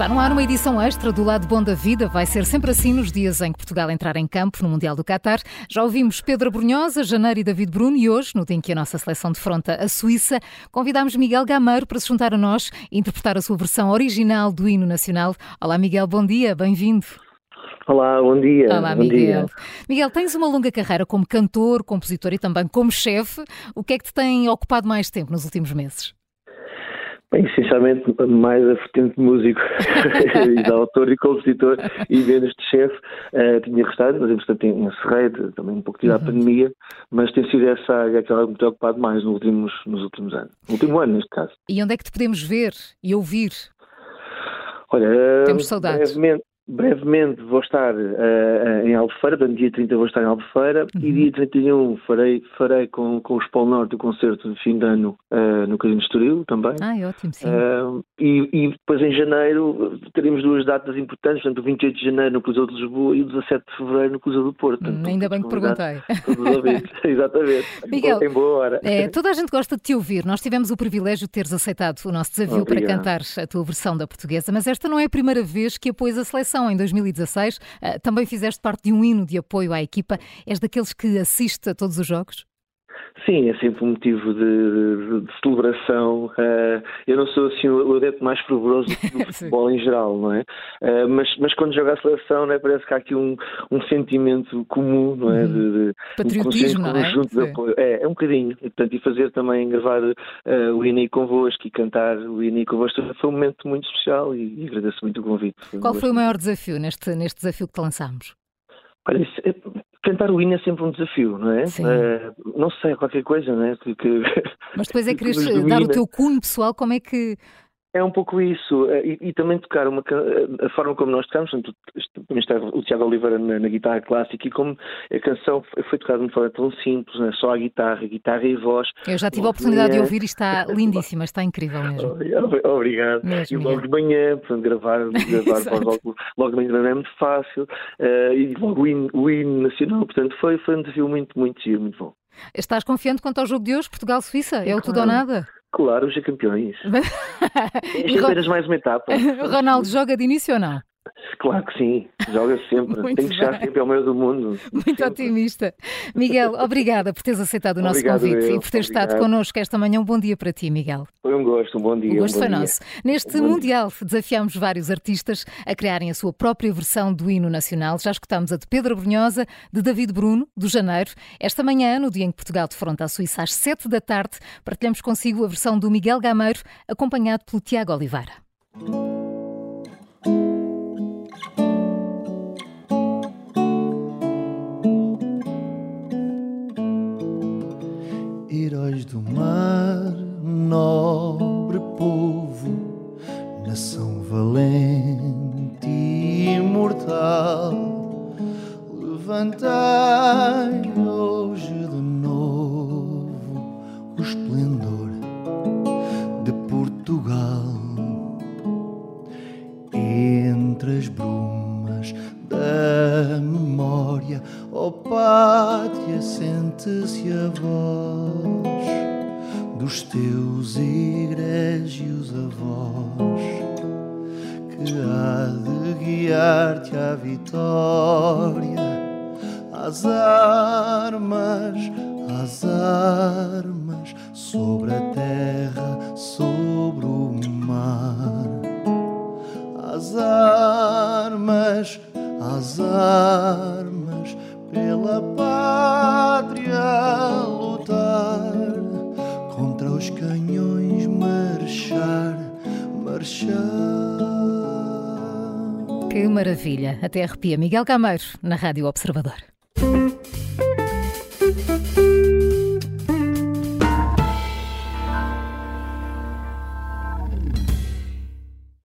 Está no ar uma edição extra do Lado Bom da Vida. Vai ser sempre assim nos dias em que Portugal entrar em campo no Mundial do Qatar. Já ouvimos Pedro Brunhosa, Janeiro e David Bruno e hoje, no dia em que a nossa seleção defronta a Suíça, convidámos Miguel Gameiro para se juntar a nós e interpretar a sua versão original do hino nacional. Olá Miguel, bom dia, bem-vindo. Olá, bom dia. Olá, bom Miguel. Dia. Miguel, tens uma longa carreira como cantor, compositor e também como chefe. O que é que te tem ocupado mais tempo nos últimos meses? Bem, essencialmente, mais a vertente de músico, de autor e compositor e menos de chefe. Uh, tinha gostado, mas entretanto encerrei, também um pouco de uhum. a pandemia, mas tem sido essa área que ela me tem ocupado mais nos últimos, nos últimos anos. No último ano, neste caso. E onde é que te podemos ver e ouvir? Olha, Temos saudades. brevemente, Brevemente vou estar uh, em Albufeira, portanto, dia 30 vou estar em Albufeira uhum. e dia 31 farei, farei com, com os Polo Norte o concerto de fim de ano uh, no Casino de Estoril também. Ah, ótimo, sim. Uh, e, e, depois em janeiro teremos duas datas importantes, portanto, o 28 de janeiro no Cruzeiro de Lisboa e o 17 de fevereiro no Cruzeiro do Porto. Hum, ainda bem que perguntei. Exatamente. Miguel, em boa hora. É, toda a gente gosta de te ouvir. Nós tivemos o privilégio de teres aceitado o nosso desafio Obrigado. para cantar a tua versão da portuguesa, mas esta não é a primeira vez que apoias a seleção. Em 2016 Uh, também fizeste parte de um hino de apoio à equipa. És daqueles que assiste a todos os jogos? Sim, é sempre um motivo de, de, de celebração. Uh, eu não sou assim o adepto mais fervoroso do futebol em geral, não é? Uh, mas, mas quando joga a seleção, não é? parece que há aqui um, um sentimento comum, não é? De, de Patriotismo, um não é? De apoio. É, é um bocadinho. E, portanto, e fazer também, gravar uh, o INI convosco e cantar o INI convosco foi um momento muito especial e, e agradeço muito o convite. Qual foi o maior desafio neste, neste desafio que te lançámos? Olha, é, cantar o hino é sempre um desafio, não é? Uh, não sei, qualquer coisa, não é? Que, Mas depois é querer dar o teu cunho pessoal, como é que é um pouco isso, eh, e, e, também tocar uma, eh, a forma como nós tocamos, também está o Tiago Oliveira na, na, guitarra clássica, e como a canção foi tocada de uma forma tão simples, né? só a guitarra, guitarra e voz. Eu já tive a oportunidade de ouvir e está lindíssima, está incrível mesmo. Obrigado. Mesmo, e logo de manhã, portanto, gravar, gravar logo, logo de manhã não é muito fácil, uh, e logo o hino, nacional, portanto, foi, foi um desafio muito, muito giro, muito bom. Estás confiante quanto ao jogo de hoje, Portugal-Suíça? É o tudo ou nada? Claro, os campeões. É apenas mais uma etapa. Ronaldo joga de início ou não? Claro que sim, joga sempre. Muito Tem que chegar sempre ao meio do mundo. Muito sempre. otimista. Miguel, obrigada por teres aceitado o nosso Obrigado convite eu. e por teres Obrigado. estado connosco esta manhã. Um bom dia para ti, Miguel. Foi um gosto, um bom dia. O gosto um foi dia. nosso. Neste Um Mundial desafiámos vários artistas a criarem a sua própria versão do hino nacional. Já escutámos a de Pedro Brunhosa, de David Bruno, do Janeiro. Esta manhã, no dia em que Portugal defronta a Suíça às 7 da tarde, partilhamos consigo a versão do Miguel Gameiro, acompanhado pelo Tiago Oliveira. Entre as brumas da memória, ó oh pátria, sente-se a voz dos teus egrégios avós, que há de guiar-te à vitória, às armas, às armas, sobre a armas, pela pátria lutar, contra os canhões marchar, marchar. Que maravilha! Até arrepia. Miguel Gameiro, na Rádio Observador.